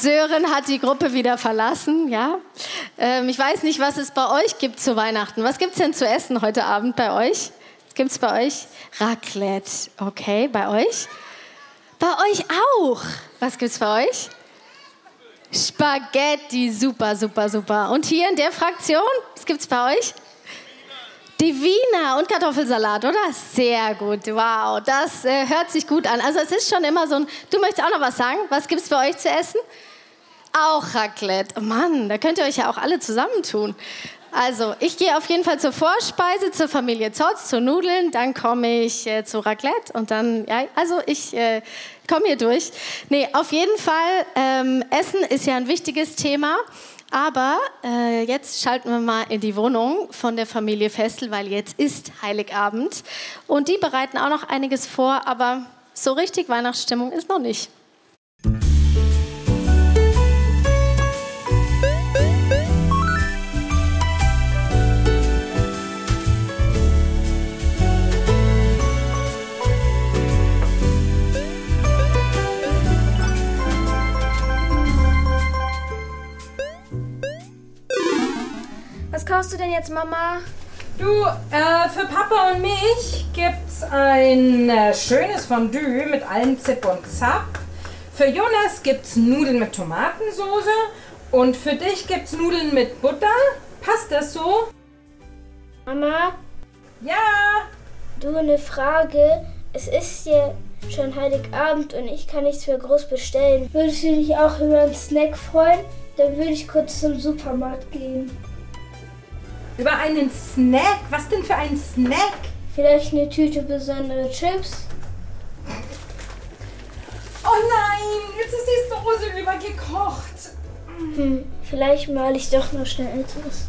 Sören hat die Gruppe wieder verlassen, ja. Ähm, ich weiß nicht, was es bei euch gibt zu Weihnachten. Was gibt es denn zu essen heute Abend bei euch? Gibt es bei euch? Raclette. Okay, bei euch? Bei euch auch. Was gibt es bei euch? Spaghetti, super, super, super. Und hier in der Fraktion, was gibt es bei euch? Divina und Kartoffelsalat, oder? Sehr gut, wow, das äh, hört sich gut an. Also es ist schon immer so ein, du möchtest auch noch was sagen? Was gibt es bei euch zu essen? Auch Raclette. Mann, da könnt ihr euch ja auch alle zusammentun. Also, ich gehe auf jeden Fall zur Vorspeise, zur Familie Zotz, zu Nudeln, dann komme ich äh, zu Raclette und dann, ja, also ich äh, komme hier durch. Nee, auf jeden Fall, ähm, Essen ist ja ein wichtiges Thema. Aber äh, jetzt schalten wir mal in die Wohnung von der Familie Festel, weil jetzt ist Heiligabend. Und die bereiten auch noch einiges vor, aber so richtig Weihnachtsstimmung ist noch nicht. Kaufst du denn jetzt, Mama? Du, äh, für Papa und mich gibt's ein äh, schönes Fondue mit allem Zip und Zap. Für Jonas gibt's Nudeln mit Tomatensauce. Und für dich gibt's Nudeln mit Butter. Passt das so? Mama, Ja. du eine Frage. Es ist ja schon Heiligabend und ich kann nichts mehr groß bestellen. Würdest du dich auch über einen Snack freuen? Dann würde ich kurz zum Supermarkt gehen. Über einen Snack? Was denn für ein Snack? Vielleicht eine Tüte besondere Chips? Oh nein, jetzt ist die Soße übergekocht. Hm, vielleicht male ich doch noch schnell etwas.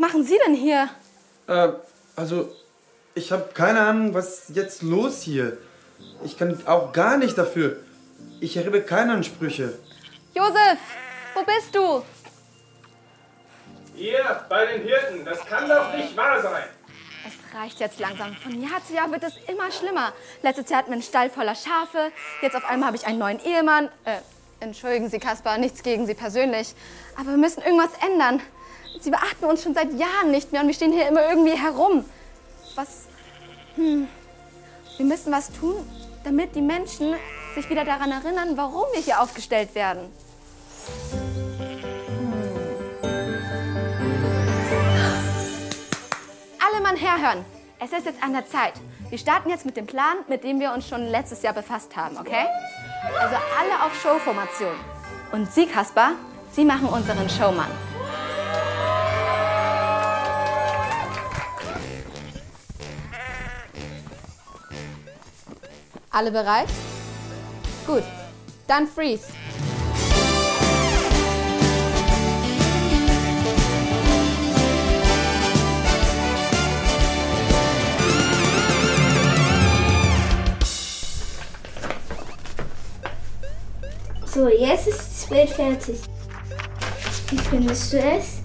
Machen Sie denn hier? Äh, also, ich habe keine Ahnung, was jetzt los hier. Ich kann auch gar nicht dafür. Ich erhebe keine Ansprüche. Josef, wo bist du? Hier, bei den Hirten. Das kann doch nicht wahr sein. Es reicht jetzt langsam. Von Jahr zu Jahr wird es immer schlimmer. Letztes Jahr hatten wir einen Stall voller Schafe. Jetzt auf einmal habe ich einen neuen Ehemann. Äh, entschuldigen Sie, Kaspar, nichts gegen Sie persönlich. Aber wir müssen irgendwas ändern. Sie beachten uns schon seit Jahren nicht mehr und wir stehen hier immer irgendwie herum. Was? Hm. Wir müssen was tun, damit die Menschen sich wieder daran erinnern, warum wir hier aufgestellt werden. Alle Mann herhören. Es ist jetzt an der Zeit. Wir starten jetzt mit dem Plan, mit dem wir uns schon letztes Jahr befasst haben, okay? Also alle auf Showformation. Und Sie, Kaspar, Sie machen unseren Showmann. Alle bereit? Gut. Dann freeze. So, jetzt ist das Bild fertig. Wie findest du es?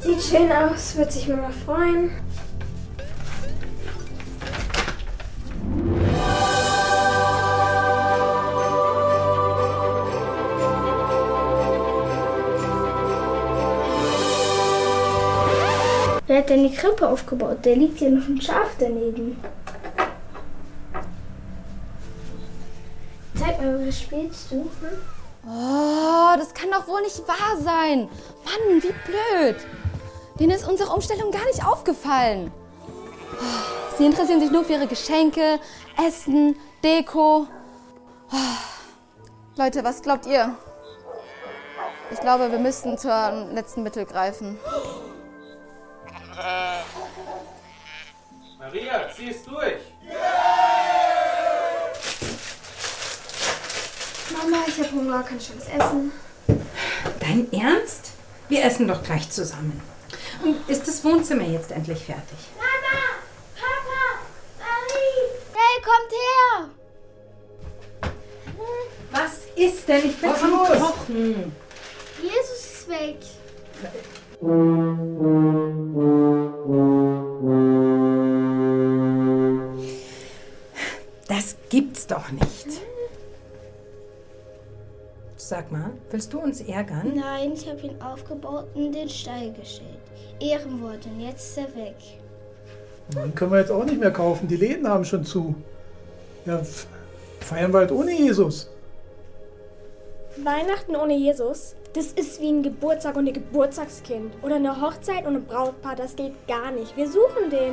Sieht schön aus, wird sich Mama freuen. Hat die Krippe aufgebaut? Der liegt hier noch ein Schaf daneben. Zeig mal, was spielst du? Hm? Oh, das kann doch wohl nicht wahr sein. Mann, wie blöd. Denen ist unsere Umstellung gar nicht aufgefallen. Oh, Sie interessieren sich nur für ihre Geschenke, Essen, Deko. Oh. Leute, was glaubt ihr? Ich glaube, wir müssten zum letzten Mittel greifen. Maria, zieh es durch. Mama, ich habe Hunger, kann ich schon was essen? Dein Ernst? Wir essen doch gleich zusammen. Und ist das Wohnzimmer jetzt endlich fertig? Mama! Papa! Marie! Hey, kommt her! Was ist denn? Ich bin Was am los? Kochen. Jesus ist weg. Doch nicht. Sag mal, willst du uns ärgern? Nein, ich habe ihn aufgebaut und in den Stall gestellt. Ehrenwort und jetzt ist er weg. Den können wir jetzt auch nicht mehr kaufen. Die Läden haben schon zu. Ja, feiern wir halt ohne Jesus. Weihnachten ohne Jesus, das ist wie ein Geburtstag ohne Geburtstagskind. Oder eine Hochzeit ohne Brautpaar, das geht gar nicht. Wir suchen den.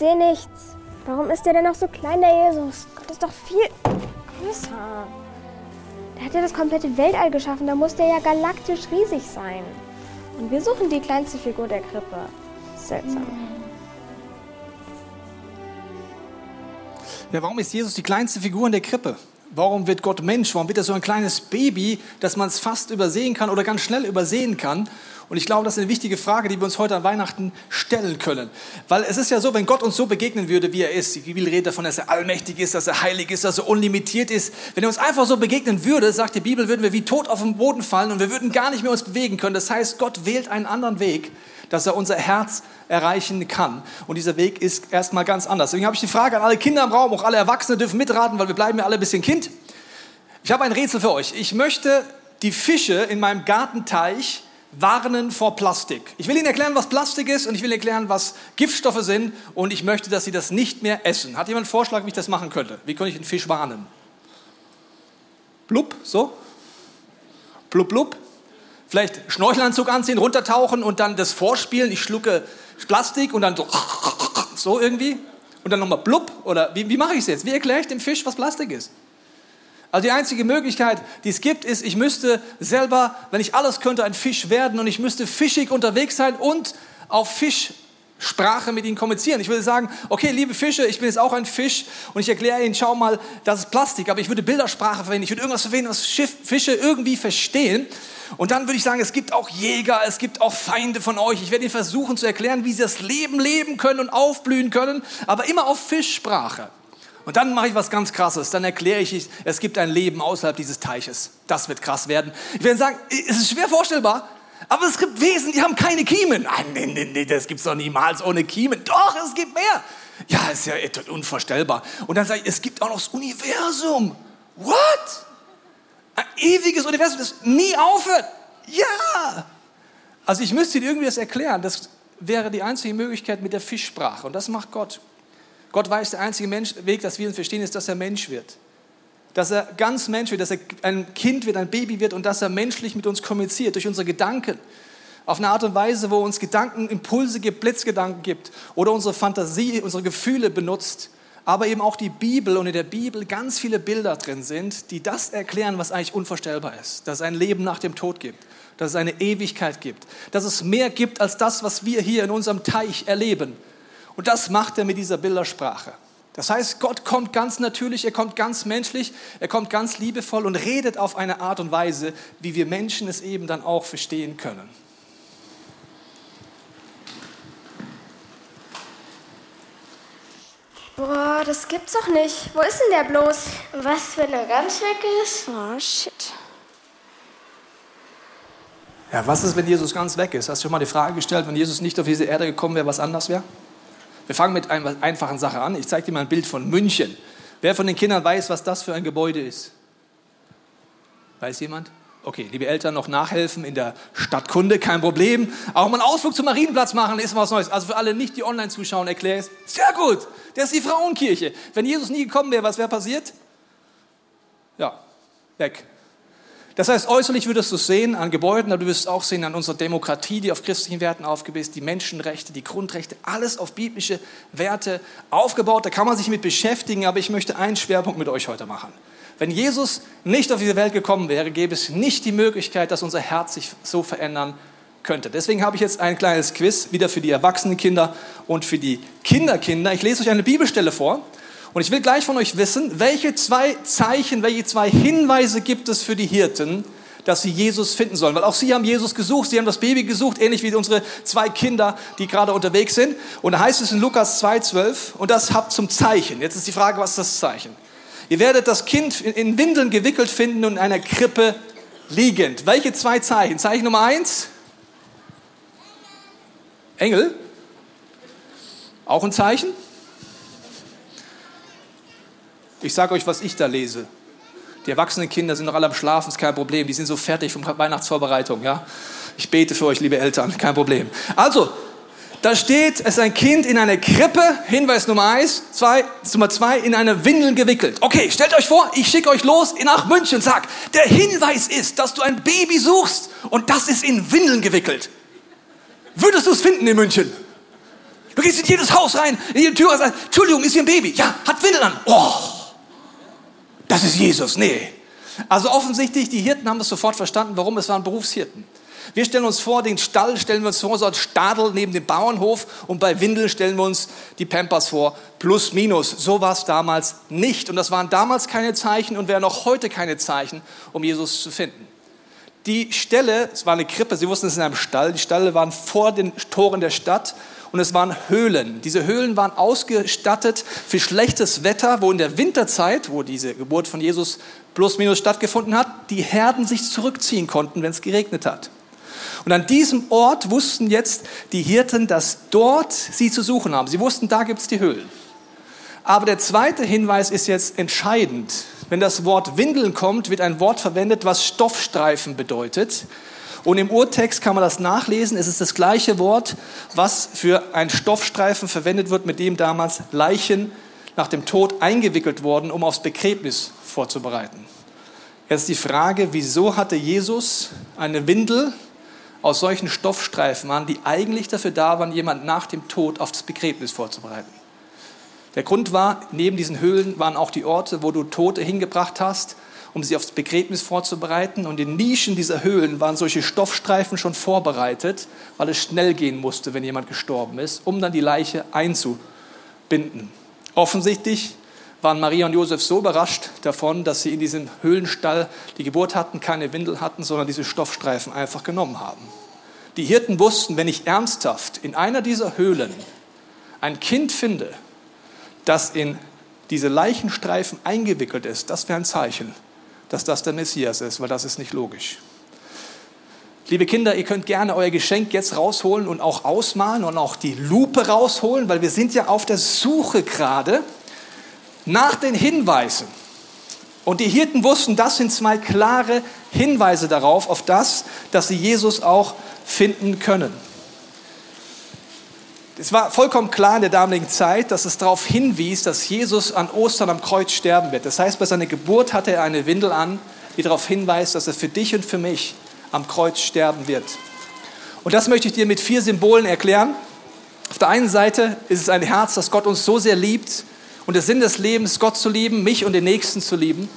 Sehe nichts. Warum ist der denn noch so klein, der Jesus? Gott ist doch viel größer. Der hat ja das komplette Weltall geschaffen. Da muss der ja galaktisch riesig sein. Und wir suchen die kleinste Figur der Krippe. Seltsam. Ja, warum ist Jesus die kleinste Figur in der Krippe? Warum wird Gott Mensch? Warum wird er so ein kleines Baby, dass man es fast übersehen kann oder ganz schnell übersehen kann? Und ich glaube, das ist eine wichtige Frage, die wir uns heute an Weihnachten stellen können. Weil es ist ja so, wenn Gott uns so begegnen würde, wie er ist, die Bibel redet davon, dass er allmächtig ist, dass er heilig ist, dass er unlimitiert ist. Wenn er uns einfach so begegnen würde, sagt die Bibel, würden wir wie tot auf den Boden fallen und wir würden gar nicht mehr uns bewegen können. Das heißt, Gott wählt einen anderen Weg, dass er unser Herz erreichen kann. Und dieser Weg ist erstmal ganz anders. Deswegen habe ich die Frage an alle Kinder im Raum, auch alle Erwachsene dürfen mitraten, weil wir bleiben ja alle ein bisschen Kind. Ich habe ein Rätsel für euch. Ich möchte die Fische in meinem Gartenteich warnen vor Plastik. Ich will Ihnen erklären, was Plastik ist und ich will erklären, was Giftstoffe sind und ich möchte, dass Sie das nicht mehr essen. Hat jemand einen Vorschlag, wie ich das machen könnte? Wie könnte ich einen Fisch warnen? Blub, so? Blub, blub. Vielleicht Schnorchelanzug anziehen, runtertauchen und dann das vorspielen. Ich schlucke Plastik und dann so, so irgendwie. Und dann nochmal blub. Oder wie, wie mache ich es jetzt? Wie erkläre ich dem Fisch, was Plastik ist? Also die einzige Möglichkeit, die es gibt, ist, ich müsste selber, wenn ich alles könnte, ein Fisch werden und ich müsste fischig unterwegs sein und auf Fischsprache mit ihnen kommunizieren. Ich würde sagen, okay, liebe Fische, ich bin jetzt auch ein Fisch und ich erkläre ihnen, schau mal, das ist Plastik, aber ich würde Bildersprache verwenden, ich würde irgendwas verwenden, was Fische irgendwie verstehen. Und dann würde ich sagen, es gibt auch Jäger, es gibt auch Feinde von euch. Ich werde ihnen versuchen zu erklären, wie sie das Leben leben können und aufblühen können, aber immer auf Fischsprache. Und dann mache ich was ganz Krasses. Dann erkläre ich, es gibt ein Leben außerhalb dieses Teiches. Das wird krass werden. Ich werde sagen, es ist schwer vorstellbar, aber es gibt Wesen, die haben keine Kiemen. Ah, nee, nee, nee, das gibt es doch niemals ohne Kiemen. Doch, es gibt mehr. Ja, ist ja unvorstellbar. Und dann sage ich, es gibt auch noch das Universum. What? Ein ewiges Universum, das nie aufhört. Ja. Also ich müsste dir irgendwie das erklären. Das wäre die einzige Möglichkeit mit der Fischsprache. Und das macht Gott. Gott weiß, der einzige Mensch, Weg, dass wir ihn verstehen, ist, dass er Mensch wird. Dass er ganz Mensch wird, dass er ein Kind wird, ein Baby wird und dass er menschlich mit uns kommuniziert, durch unsere Gedanken. Auf eine Art und Weise, wo uns Gedanken, Impulse gibt, Blitzgedanken gibt oder unsere Fantasie, unsere Gefühle benutzt. Aber eben auch die Bibel und in der Bibel ganz viele Bilder drin sind, die das erklären, was eigentlich unvorstellbar ist. Dass es ein Leben nach dem Tod gibt, dass es eine Ewigkeit gibt, dass es mehr gibt als das, was wir hier in unserem Teich erleben. Und das macht er mit dieser Bildersprache. Das heißt, Gott kommt ganz natürlich, er kommt ganz menschlich, er kommt ganz liebevoll und redet auf eine Art und Weise, wie wir Menschen es eben dann auch verstehen können. Boah, das gibt's doch nicht. Wo ist denn der bloß? Was, wenn er ganz weg ist? Oh, shit. Ja, was ist, wenn Jesus ganz weg ist? Hast du schon mal die Frage gestellt, wenn Jesus nicht auf diese Erde gekommen wäre, was anders wäre? Wir fangen mit einer einfachen Sache an. Ich zeige dir mal ein Bild von München. Wer von den Kindern weiß, was das für ein Gebäude ist? Weiß jemand? Okay, liebe Eltern, noch nachhelfen in der Stadtkunde, kein Problem. Auch mal einen Ausflug zum Marienplatz machen, ist mal was Neues. Also für alle nicht, die online zuschauen, erkläre es. Sehr gut, das ist die Frauenkirche. Wenn Jesus nie gekommen wäre, was wäre passiert? ja, weg. Das heißt, äußerlich würdest du es sehen an Gebäuden, aber du wirst auch sehen an unserer Demokratie, die auf christlichen Werten aufgebaut ist, die Menschenrechte, die Grundrechte, alles auf biblische Werte aufgebaut. Da kann man sich mit beschäftigen, aber ich möchte einen Schwerpunkt mit euch heute machen. Wenn Jesus nicht auf diese Welt gekommen wäre, gäbe es nicht die Möglichkeit, dass unser Herz sich so verändern könnte. Deswegen habe ich jetzt ein kleines Quiz, wieder für die erwachsenen Kinder und für die Kinderkinder. Ich lese euch eine Bibelstelle vor und ich will gleich von euch wissen, welche zwei Zeichen, welche zwei Hinweise gibt es für die Hirten, dass sie Jesus finden sollen. Weil auch sie haben Jesus gesucht, sie haben das Baby gesucht, ähnlich wie unsere zwei Kinder, die gerade unterwegs sind. Und da heißt es in Lukas 2,12, und das habt zum Zeichen. Jetzt ist die Frage, was ist das Zeichen? Ihr werdet das Kind in Windeln gewickelt finden und in einer Krippe liegend. Welche zwei Zeichen? Zeichen Nummer eins? Engel. Auch ein Zeichen? Ich sage euch, was ich da lese. Die erwachsenen Kinder sind noch alle am Schlafen, ist kein Problem. Die sind so fertig von Weihnachtsvorbereitung. Ja? Ich bete für euch, liebe Eltern, kein Problem. Also, da steht, es ist ein Kind in einer Krippe, Hinweis Nummer eins, zwei, Nummer zwei, in eine Windel gewickelt. Okay, stellt euch vor, ich schicke euch los nach München, sag, der Hinweis ist, dass du ein Baby suchst und das ist in Windeln gewickelt. Würdest du es finden in München? Du gehst in jedes Haus rein, in jede Tür sagst, Entschuldigung, ist hier ein Baby? Ja, hat Windeln an. Oh, das ist Jesus. Nee. Also offensichtlich, die Hirten haben das sofort verstanden, warum es waren Berufshirten. Wir stellen uns vor, den Stall stellen wir uns vor, so ein Stadel neben dem Bauernhof und bei Windeln stellen wir uns die Pampers vor, plus minus. So war es damals nicht und das waren damals keine Zeichen und wären auch heute keine Zeichen, um Jesus zu finden. Die Stelle, es war eine Krippe, Sie wussten, es in einem Stall, die Stalle waren vor den Toren der Stadt und es waren Höhlen. Diese Höhlen waren ausgestattet für schlechtes Wetter, wo in der Winterzeit, wo diese Geburt von Jesus plus minus stattgefunden hat, die Herden sich zurückziehen konnten, wenn es geregnet hat. Und an diesem Ort wussten jetzt die Hirten, dass dort sie zu suchen haben. Sie wussten, da gibt es die Höhlen. Aber der zweite Hinweis ist jetzt entscheidend. Wenn das Wort Windeln kommt, wird ein Wort verwendet, was Stoffstreifen bedeutet. Und im Urtext kann man das nachlesen. Es ist das gleiche Wort, was für einen Stoffstreifen verwendet wird, mit dem damals Leichen nach dem Tod eingewickelt wurden, um aufs Begräbnis vorzubereiten. Jetzt die Frage, wieso hatte Jesus eine Windel aus solchen Stoffstreifen an, die eigentlich dafür da waren, jemand nach dem Tod aufs Begräbnis vorzubereiten? Der Grund war, neben diesen Höhlen waren auch die Orte, wo du Tote hingebracht hast, um sie aufs Begräbnis vorzubereiten. Und in Nischen dieser Höhlen waren solche Stoffstreifen schon vorbereitet, weil es schnell gehen musste, wenn jemand gestorben ist, um dann die Leiche einzubinden. Offensichtlich waren Maria und Josef so überrascht davon, dass sie in diesem Höhlenstall die Geburt hatten, keine Windel hatten, sondern diese Stoffstreifen einfach genommen haben. Die Hirten wussten, wenn ich ernsthaft in einer dieser Höhlen ein Kind finde, das in diese Leichenstreifen eingewickelt ist, das wäre ein Zeichen, dass das der Messias ist, weil das ist nicht logisch. Liebe Kinder, ihr könnt gerne euer Geschenk jetzt rausholen und auch ausmalen und auch die Lupe rausholen, weil wir sind ja auf der Suche gerade nach den Hinweisen. Und die Hirten wussten, das sind zwei klare Hinweise darauf, auf das, dass sie Jesus auch finden können. Es war vollkommen klar in der damaligen Zeit, dass es darauf hinwies, dass Jesus an Ostern am Kreuz sterben wird. Das heißt, bei seiner Geburt hatte er eine Windel an, die darauf hinweist, dass er für dich und für mich am Kreuz sterben wird. Und das möchte ich dir mit vier Symbolen erklären. Auf der einen Seite ist es ein Herz, das Gott uns so sehr liebt und der Sinn des Lebens, Gott zu lieben, mich und den Nächsten zu lieben.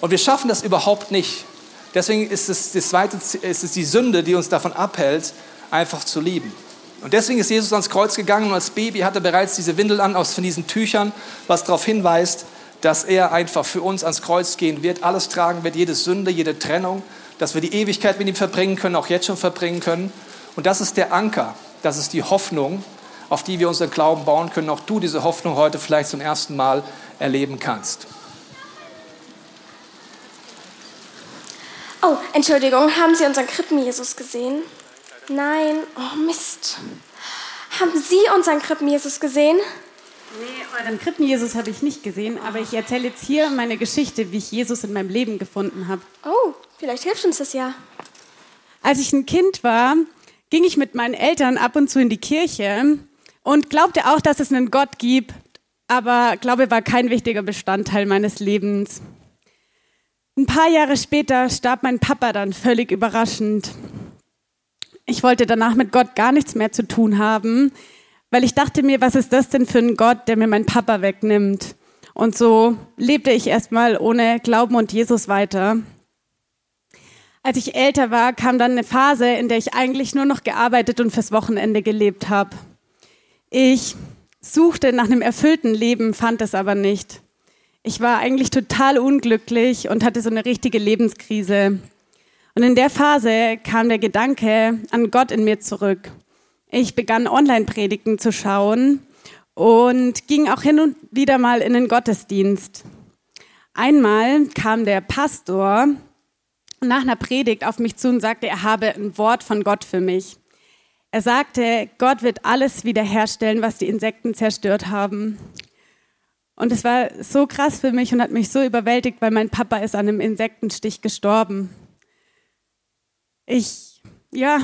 Und wir schaffen das überhaupt nicht. Deswegen ist es, das zweite, ist es die Sünde, die uns davon abhält, einfach zu lieben. Und deswegen ist Jesus ans Kreuz gegangen und als Baby hatte er bereits diese Windel an aus von diesen Tüchern, was darauf hinweist, dass er einfach für uns ans Kreuz gehen wird, alles tragen wird, jede Sünde, jede Trennung, dass wir die Ewigkeit mit ihm verbringen können, auch jetzt schon verbringen können. Und das ist der Anker, das ist die Hoffnung, auf die wir unseren Glauben bauen können. Auch du diese Hoffnung heute vielleicht zum ersten Mal erleben kannst. Oh, Entschuldigung, haben Sie unseren Krippen-Jesus gesehen? Nein, oh Mist. Haben Sie unseren Krippen-Jesus gesehen? Nee, euren Krippen-Jesus habe ich nicht gesehen, aber ich erzähle jetzt hier meine Geschichte, wie ich Jesus in meinem Leben gefunden habe. Oh, vielleicht hilft uns das ja. Als ich ein Kind war, ging ich mit meinen Eltern ab und zu in die Kirche und glaubte auch, dass es einen Gott gibt, aber Glaube war kein wichtiger Bestandteil meines Lebens. Ein paar Jahre später starb mein Papa dann völlig überraschend. Ich wollte danach mit Gott gar nichts mehr zu tun haben, weil ich dachte mir, was ist das denn für ein Gott, der mir meinen Papa wegnimmt? Und so lebte ich erstmal ohne Glauben und Jesus weiter. Als ich älter war, kam dann eine Phase, in der ich eigentlich nur noch gearbeitet und fürs Wochenende gelebt habe. Ich suchte nach einem erfüllten Leben, fand es aber nicht. Ich war eigentlich total unglücklich und hatte so eine richtige Lebenskrise. Und in der Phase kam der Gedanke an Gott in mir zurück. Ich begann Online-Predigten zu schauen und ging auch hin und wieder mal in den Gottesdienst. Einmal kam der Pastor nach einer Predigt auf mich zu und sagte, er habe ein Wort von Gott für mich. Er sagte, Gott wird alles wiederherstellen, was die Insekten zerstört haben. Und es war so krass für mich und hat mich so überwältigt, weil mein Papa ist an einem Insektenstich gestorben. Ich, ja,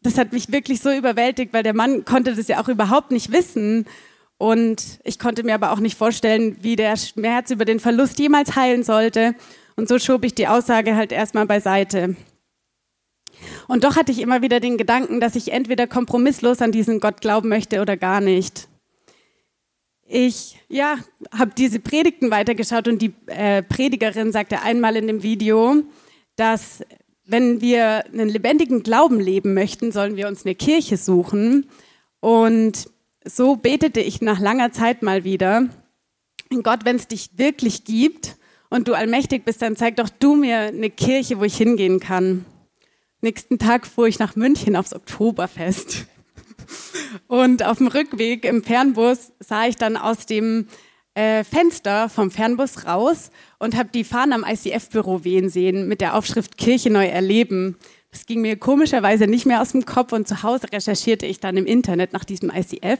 das hat mich wirklich so überwältigt, weil der Mann konnte das ja auch überhaupt nicht wissen. Und ich konnte mir aber auch nicht vorstellen, wie der Schmerz über den Verlust jemals heilen sollte. Und so schob ich die Aussage halt erstmal beiseite. Und doch hatte ich immer wieder den Gedanken, dass ich entweder kompromisslos an diesen Gott glauben möchte oder gar nicht. Ich ja, habe diese Predigten weitergeschaut und die äh, Predigerin sagte einmal in dem Video, dass wenn wir einen lebendigen Glauben leben möchten, sollen wir uns eine Kirche suchen. Und so betete ich nach langer Zeit mal wieder, Gott, wenn es dich wirklich gibt und du allmächtig bist, dann zeig doch du mir eine Kirche, wo ich hingehen kann. Nächsten Tag fuhr ich nach München aufs Oktoberfest. Und auf dem Rückweg im Fernbus sah ich dann aus dem äh, Fenster vom Fernbus raus und habe die Fahnen am ICF-Büro wehen sehen mit der Aufschrift Kirche neu erleben. Das ging mir komischerweise nicht mehr aus dem Kopf und zu Hause recherchierte ich dann im Internet nach diesem ICF.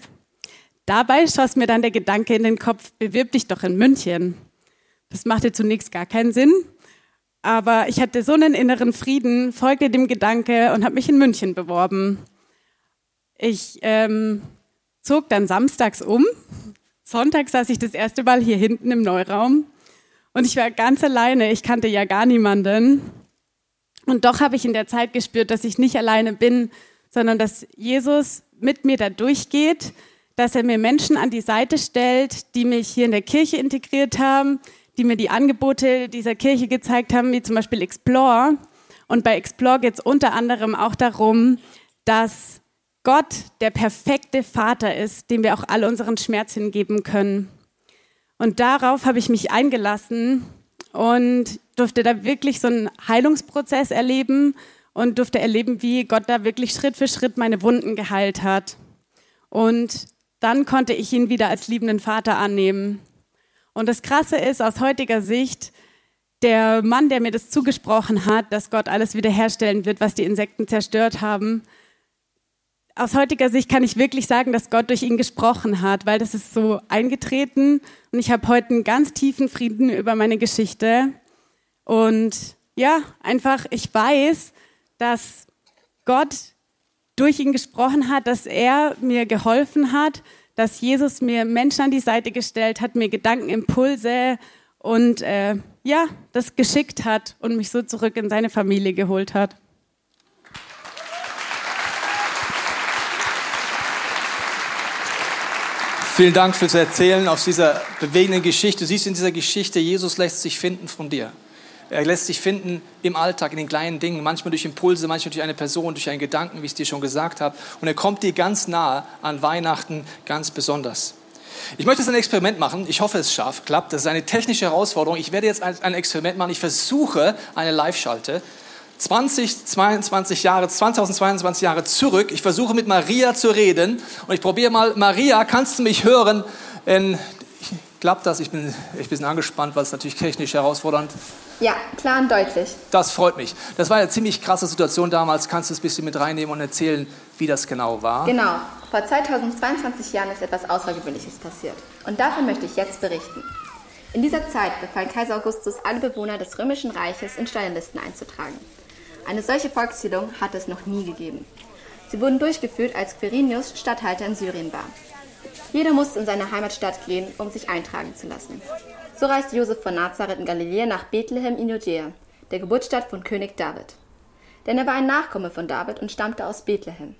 Dabei schoss mir dann der Gedanke in den Kopf, bewirb dich doch in München. Das machte zunächst gar keinen Sinn, aber ich hatte so einen inneren Frieden, folgte dem Gedanke und habe mich in München beworben. Ich ähm, zog dann samstags um. Sonntag saß ich das erste Mal hier hinten im Neuraum und ich war ganz alleine. Ich kannte ja gar niemanden. Und doch habe ich in der Zeit gespürt, dass ich nicht alleine bin, sondern dass Jesus mit mir da durchgeht, dass er mir Menschen an die Seite stellt, die mich hier in der Kirche integriert haben, die mir die Angebote dieser Kirche gezeigt haben, wie zum Beispiel Explore. Und bei Explore geht es unter anderem auch darum, dass Gott der perfekte Vater ist, dem wir auch all unseren Schmerz hingeben können. Und darauf habe ich mich eingelassen und durfte da wirklich so einen Heilungsprozess erleben und durfte erleben, wie Gott da wirklich Schritt für Schritt meine Wunden geheilt hat. Und dann konnte ich ihn wieder als liebenden Vater annehmen. Und das Krasse ist aus heutiger Sicht, der Mann, der mir das zugesprochen hat, dass Gott alles wiederherstellen wird, was die Insekten zerstört haben, aus heutiger Sicht kann ich wirklich sagen, dass Gott durch ihn gesprochen hat, weil das ist so eingetreten und ich habe heute einen ganz tiefen Frieden über meine Geschichte. Und ja, einfach, ich weiß, dass Gott durch ihn gesprochen hat, dass er mir geholfen hat, dass Jesus mir Menschen an die Seite gestellt hat, mir Gedankenimpulse und äh, ja, das geschickt hat und mich so zurück in seine Familie geholt hat. Vielen Dank fürs Erzählen aus dieser bewegenden Geschichte. Du siehst in dieser Geschichte, Jesus lässt sich finden von dir. Er lässt sich finden im Alltag, in den kleinen Dingen, manchmal durch Impulse, manchmal durch eine Person, durch einen Gedanken, wie ich es dir schon gesagt habe. Und er kommt dir ganz nahe an Weihnachten ganz besonders. Ich möchte jetzt ein Experiment machen. Ich hoffe, es schafft, klappt. Das ist eine technische Herausforderung. Ich werde jetzt ein Experiment machen. Ich versuche eine Live-Schalte. 20, 22 Jahre, 2022 Jahre zurück. Ich versuche mit Maria zu reden und ich probiere mal, Maria, kannst du mich hören? In, klappt das? Ich bin, ich bin ein bisschen angespannt, weil es natürlich technisch herausfordernd Ja, klar und deutlich. Das freut mich. Das war eine ziemlich krasse Situation damals. Kannst du es ein bisschen mit reinnehmen und erzählen, wie das genau war? Genau. Vor 2022 Jahren ist etwas Außergewöhnliches passiert. Und davon möchte ich jetzt berichten. In dieser Zeit befahl Kaiser Augustus, alle Bewohner des Römischen Reiches in Steuerlisten einzutragen. Eine solche Volkszählung hat es noch nie gegeben. Sie wurden durchgeführt, als Quirinius Statthalter in Syrien war. Jeder musste in seine Heimatstadt gehen, um sich eintragen zu lassen. So reiste Josef von Nazareth in Galiläa nach Bethlehem in Judäa, der Geburtsstadt von König David. Denn er war ein Nachkomme von David und stammte aus Bethlehem.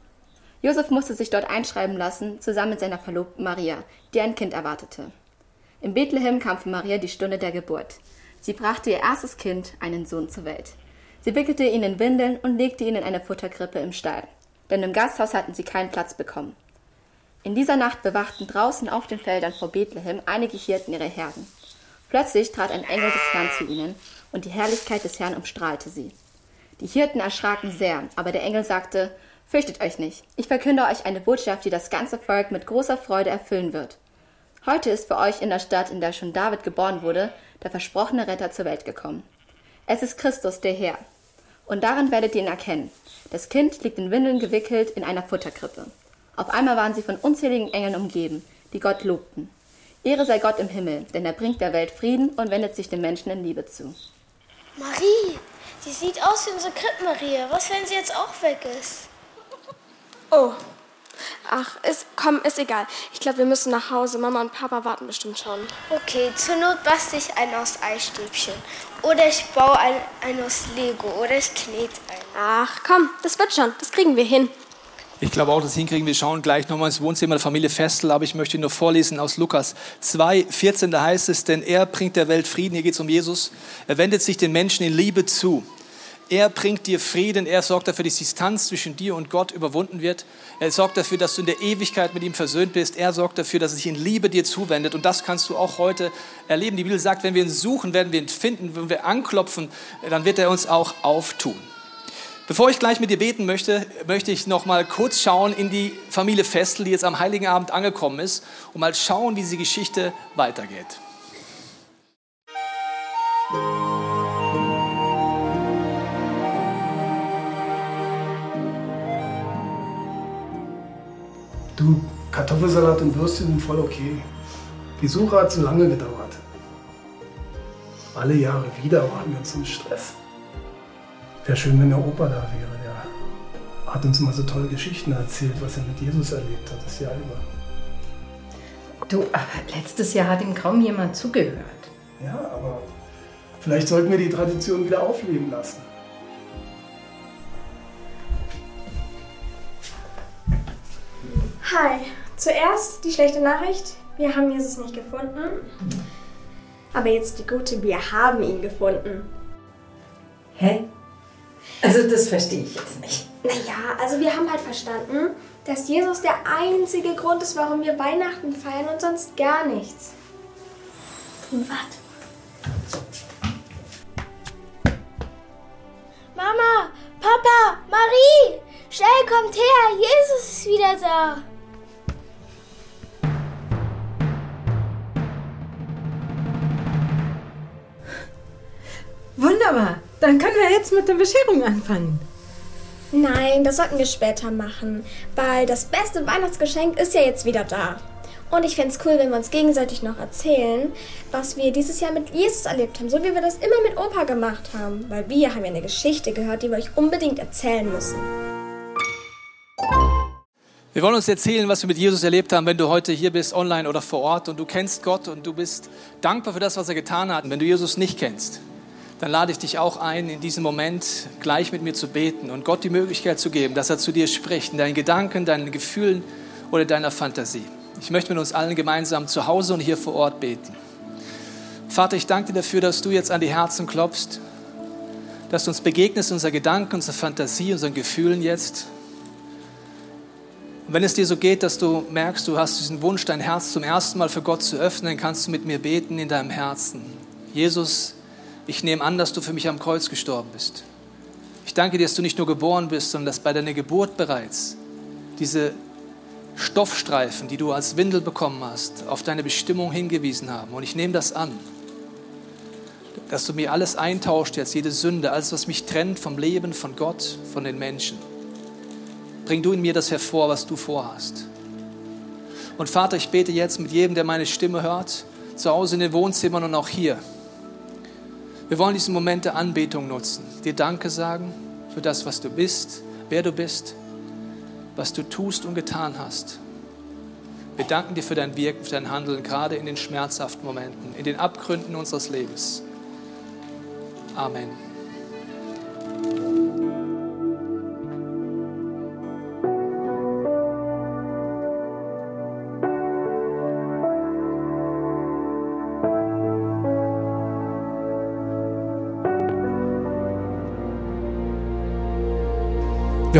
Josef musste sich dort einschreiben lassen, zusammen mit seiner Verlobten Maria, die ein Kind erwartete. In Bethlehem kam für Maria die Stunde der Geburt. Sie brachte ihr erstes Kind, einen Sohn, zur Welt. Sie wickelte ihn in Windeln und legte ihn in eine Futterkrippe im Stall, denn im Gasthaus hatten sie keinen Platz bekommen. In dieser Nacht bewachten draußen auf den Feldern vor Bethlehem einige Hirten ihre Herden. Plötzlich trat ein Engel des Herrn zu ihnen, und die Herrlichkeit des Herrn umstrahlte sie. Die Hirten erschraken sehr, aber der Engel sagte, Fürchtet euch nicht, ich verkünde euch eine Botschaft, die das ganze Volk mit großer Freude erfüllen wird. Heute ist für euch in der Stadt, in der schon David geboren wurde, der versprochene Retter zur Welt gekommen. Es ist Christus, der Herr. Und daran werdet ihr ihn erkennen. Das Kind liegt in Windeln gewickelt in einer Futterkrippe. Auf einmal waren sie von unzähligen Engeln umgeben, die Gott lobten. Ehre sei Gott im Himmel, denn er bringt der Welt Frieden und wendet sich den Menschen in Liebe zu. Marie, sie sieht aus wie unsere Krippmarie. Was, wenn sie jetzt auch weg ist? Oh. Ach, ist, komm, ist egal. Ich glaube, wir müssen nach Hause. Mama und Papa warten bestimmt schon. Okay, zur Not bastel ich einen aus Eistäbchen. Oder ich baue einen, einen aus Lego. Oder ich knete einen. Ach, komm, das wird schon. Das kriegen wir hin. Ich glaube auch, das hinkriegen. Wir schauen gleich nochmal ins Wohnzimmer der Familie Festel, aber ich möchte nur vorlesen aus Lukas 2, 14. Da heißt es, denn er bringt der Welt Frieden. Hier geht es um Jesus. Er wendet sich den Menschen in Liebe zu. Er bringt dir Frieden, er sorgt dafür, dass die Distanz zwischen dir und Gott überwunden wird. Er sorgt dafür, dass du in der Ewigkeit mit ihm versöhnt bist. Er sorgt dafür, dass er sich in Liebe dir zuwendet. Und das kannst du auch heute erleben. Die Bibel sagt, wenn wir ihn suchen, werden wir ihn finden. Wenn wir anklopfen, dann wird er uns auch auftun. Bevor ich gleich mit dir beten möchte, möchte ich noch mal kurz schauen in die Familie Festel, die jetzt am Heiligen Abend angekommen ist, und mal schauen, wie diese Geschichte weitergeht. Du, Kartoffelsalat und Würstchen sind voll okay. Die Suche hat zu lange gedauert. Alle Jahre wieder machen wir uns einen Stress. Wäre schön, wenn der Opa da wäre. Der hat uns immer so tolle Geschichten erzählt, was er mit Jesus erlebt hat, das Jahr über. Du, aber letztes Jahr hat ihm kaum jemand zugehört. Ja, aber vielleicht sollten wir die Tradition wieder aufleben lassen. Hi. Zuerst die schlechte Nachricht. Wir haben Jesus nicht gefunden. Aber jetzt die gute, wir haben ihn gefunden. Hä? Also das verstehe ich jetzt nicht. Naja, also wir haben halt verstanden, dass Jesus der einzige Grund ist, warum wir Weihnachten feiern und sonst gar nichts. Und was? Mama, Papa, Marie, schnell kommt her, Jesus ist wieder da. Wunderbar. Dann können wir jetzt mit der Bescherung anfangen. Nein, das sollten wir später machen, weil das beste Weihnachtsgeschenk ist ja jetzt wieder da. Und ich fände es cool, wenn wir uns gegenseitig noch erzählen, was wir dieses Jahr mit Jesus erlebt haben, so wie wir das immer mit Opa gemacht haben. Weil wir haben ja eine Geschichte gehört, die wir euch unbedingt erzählen müssen. Wir wollen uns erzählen, was wir mit Jesus erlebt haben, wenn du heute hier bist, online oder vor Ort und du kennst Gott und du bist dankbar für das, was er getan hat. Und wenn du Jesus nicht kennst, dann lade ich dich auch ein, in diesem Moment gleich mit mir zu beten und Gott die Möglichkeit zu geben, dass er zu dir spricht, in deinen Gedanken, deinen Gefühlen oder deiner Fantasie. Ich möchte mit uns allen gemeinsam zu Hause und hier vor Ort beten. Vater, ich danke dir dafür, dass du jetzt an die Herzen klopfst, dass du uns begegnest, unserer Gedanken, unserer Fantasie, unseren Gefühlen jetzt. Und wenn es dir so geht, dass du merkst, du hast diesen Wunsch, dein Herz zum ersten Mal für Gott zu öffnen, kannst du mit mir beten in deinem Herzen. Jesus, ich nehme an, dass du für mich am Kreuz gestorben bist. Ich danke dir, dass du nicht nur geboren bist, sondern dass bei deiner Geburt bereits diese Stoffstreifen, die du als Windel bekommen hast, auf deine Bestimmung hingewiesen haben. Und ich nehme das an, dass du mir alles eintauscht jetzt, jede Sünde, alles, was mich trennt vom Leben, von Gott, von den Menschen. Bring du in mir das hervor, was du vorhast. Und Vater, ich bete jetzt mit jedem, der meine Stimme hört, zu Hause in den Wohnzimmern und auch hier. Wir wollen diesen Moment der Anbetung nutzen, dir Danke sagen für das, was du bist, wer du bist, was du tust und getan hast. Wir danken dir für dein Wirken, für dein Handeln, gerade in den schmerzhaften Momenten, in den Abgründen unseres Lebens. Amen.